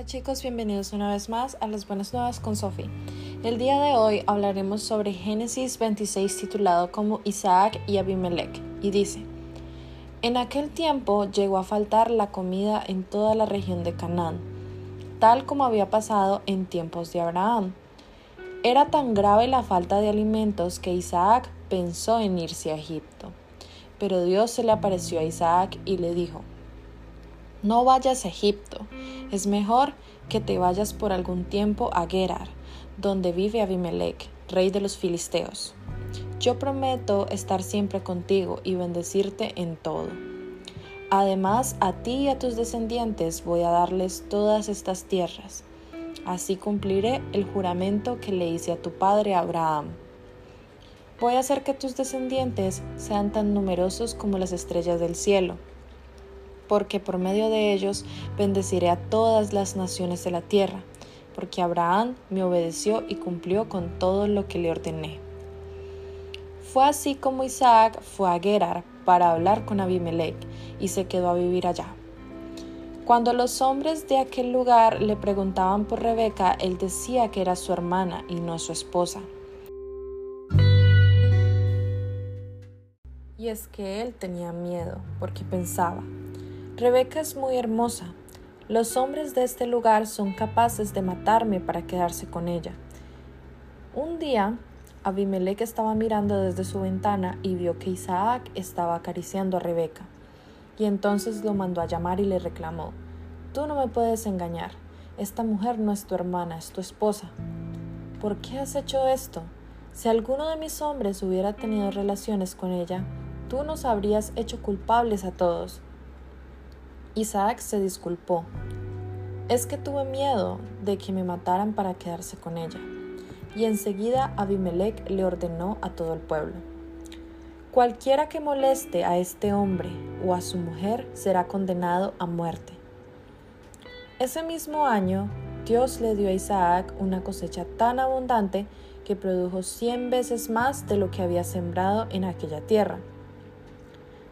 Hola chicos, bienvenidos una vez más a las Buenas Nuevas con Sophie. El día de hoy hablaremos sobre Génesis 26 titulado como Isaac y Abimelech y dice, En aquel tiempo llegó a faltar la comida en toda la región de Canaán, tal como había pasado en tiempos de Abraham. Era tan grave la falta de alimentos que Isaac pensó en irse a Egipto. Pero Dios se le apareció a Isaac y le dijo, No vayas a Egipto es mejor que te vayas por algún tiempo a Gerar, donde vive Abimelech, rey de los filisteos. Yo prometo estar siempre contigo y bendecirte en todo. Además, a ti y a tus descendientes voy a darles todas estas tierras. Así cumpliré el juramento que le hice a tu padre Abraham. Voy a hacer que tus descendientes sean tan numerosos como las estrellas del cielo porque por medio de ellos bendeciré a todas las naciones de la tierra, porque Abraham me obedeció y cumplió con todo lo que le ordené. Fue así como Isaac fue a Gerar para hablar con Abimelech y se quedó a vivir allá. Cuando los hombres de aquel lugar le preguntaban por Rebeca, él decía que era su hermana y no su esposa. Y es que él tenía miedo, porque pensaba, Rebeca es muy hermosa. Los hombres de este lugar son capaces de matarme para quedarse con ella. Un día, Abimelech estaba mirando desde su ventana y vio que Isaac estaba acariciando a Rebeca. Y entonces lo mandó a llamar y le reclamó, Tú no me puedes engañar. Esta mujer no es tu hermana, es tu esposa. ¿Por qué has hecho esto? Si alguno de mis hombres hubiera tenido relaciones con ella, tú nos habrías hecho culpables a todos. Isaac se disculpó. Es que tuve miedo de que me mataran para quedarse con ella. Y enseguida Abimelech le ordenó a todo el pueblo. Cualquiera que moleste a este hombre o a su mujer será condenado a muerte. Ese mismo año, Dios le dio a Isaac una cosecha tan abundante que produjo cien veces más de lo que había sembrado en aquella tierra.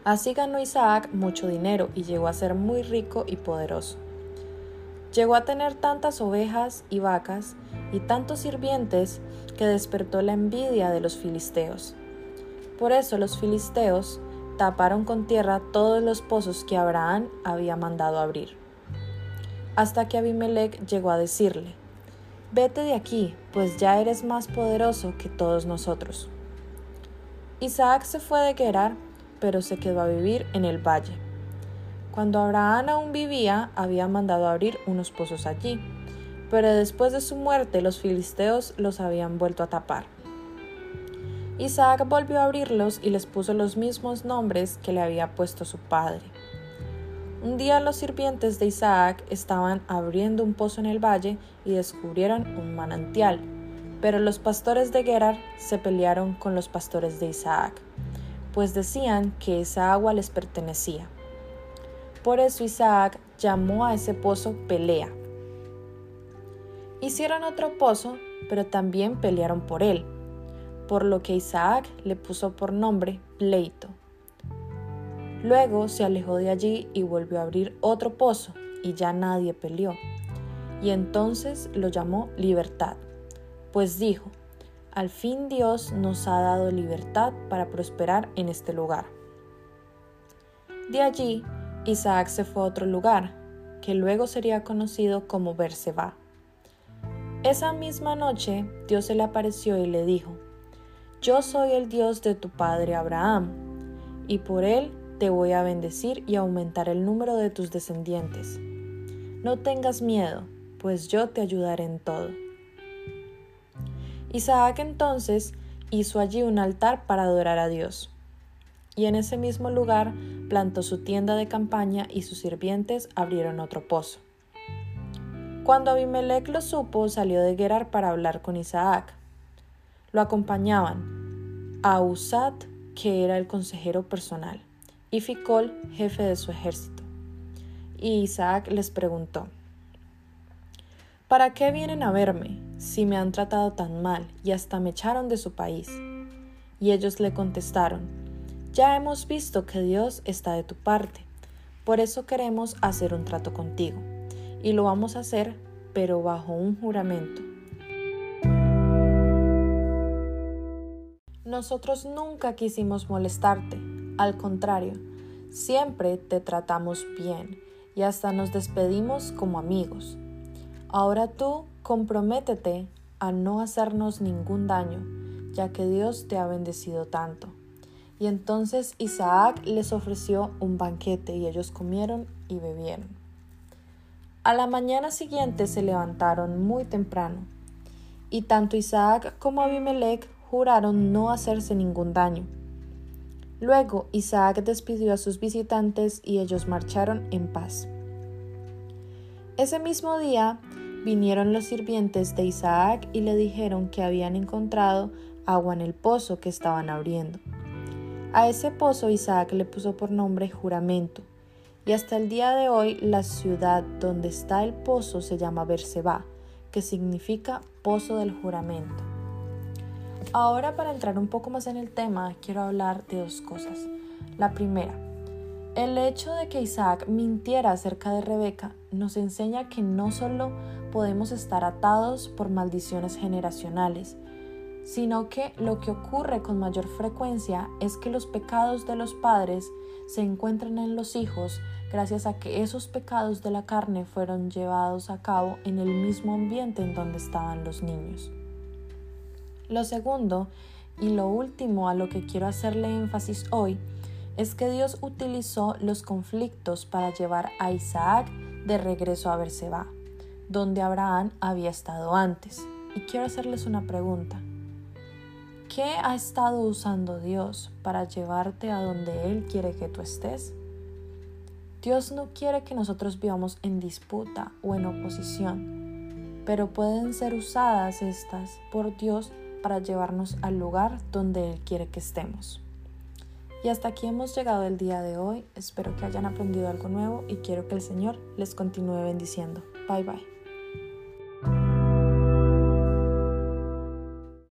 Así ganó Isaac mucho dinero y llegó a ser muy rico y poderoso. Llegó a tener tantas ovejas y vacas y tantos sirvientes que despertó la envidia de los filisteos. Por eso los filisteos taparon con tierra todos los pozos que Abraham había mandado abrir. Hasta que Abimelech llegó a decirle, Vete de aquí, pues ya eres más poderoso que todos nosotros. Isaac se fue de Gerar pero se quedó a vivir en el valle. Cuando Abraham aún vivía, había mandado abrir unos pozos allí, pero después de su muerte los filisteos los habían vuelto a tapar. Isaac volvió a abrirlos y les puso los mismos nombres que le había puesto su padre. Un día los sirvientes de Isaac estaban abriendo un pozo en el valle y descubrieron un manantial, pero los pastores de Gerar se pelearon con los pastores de Isaac pues decían que esa agua les pertenecía. Por eso Isaac llamó a ese pozo Pelea. Hicieron otro pozo, pero también pelearon por él, por lo que Isaac le puso por nombre Pleito. Luego se alejó de allí y volvió a abrir otro pozo, y ya nadie peleó. Y entonces lo llamó Libertad, pues dijo, al fin Dios nos ha dado libertad para prosperar en este lugar. De allí, Isaac se fue a otro lugar, que luego sería conocido como Berseba. Esa misma noche, Dios se le apareció y le dijo, Yo soy el Dios de tu padre Abraham, y por él te voy a bendecir y aumentar el número de tus descendientes. No tengas miedo, pues yo te ayudaré en todo. Isaac entonces hizo allí un altar para adorar a Dios. Y en ese mismo lugar plantó su tienda de campaña y sus sirvientes abrieron otro pozo. Cuando Abimelech lo supo, salió de Gerar para hablar con Isaac. Lo acompañaban Ausat, que era el consejero personal, y Ficol, jefe de su ejército. Y Isaac les preguntó, ¿Para qué vienen a verme si me han tratado tan mal y hasta me echaron de su país? Y ellos le contestaron, ya hemos visto que Dios está de tu parte, por eso queremos hacer un trato contigo, y lo vamos a hacer, pero bajo un juramento. Nosotros nunca quisimos molestarte, al contrario, siempre te tratamos bien y hasta nos despedimos como amigos. Ahora tú comprométete a no hacernos ningún daño, ya que Dios te ha bendecido tanto. Y entonces Isaac les ofreció un banquete y ellos comieron y bebieron. A la mañana siguiente se levantaron muy temprano, y tanto Isaac como Abimelech juraron no hacerse ningún daño. Luego Isaac despidió a sus visitantes y ellos marcharon en paz. Ese mismo día vinieron los sirvientes de Isaac y le dijeron que habían encontrado agua en el pozo que estaban abriendo. A ese pozo Isaac le puso por nombre juramento, y hasta el día de hoy la ciudad donde está el pozo se llama Berseba, que significa pozo del juramento. Ahora para entrar un poco más en el tema, quiero hablar de dos cosas. La primera, el hecho de que Isaac mintiera acerca de Rebeca nos enseña que no solo podemos estar atados por maldiciones generacionales, sino que lo que ocurre con mayor frecuencia es que los pecados de los padres se encuentran en los hijos gracias a que esos pecados de la carne fueron llevados a cabo en el mismo ambiente en donde estaban los niños. Lo segundo y lo último a lo que quiero hacerle énfasis hoy es que Dios utilizó los conflictos para llevar a Isaac de regreso a Berseba, donde Abraham había estado antes. Y quiero hacerles una pregunta. ¿Qué ha estado usando Dios para llevarte a donde Él quiere que tú estés? Dios no quiere que nosotros vivamos en disputa o en oposición, pero pueden ser usadas estas por Dios para llevarnos al lugar donde Él quiere que estemos. Y hasta aquí hemos llegado el día de hoy. Espero que hayan aprendido algo nuevo y quiero que el Señor les continúe bendiciendo. Bye bye.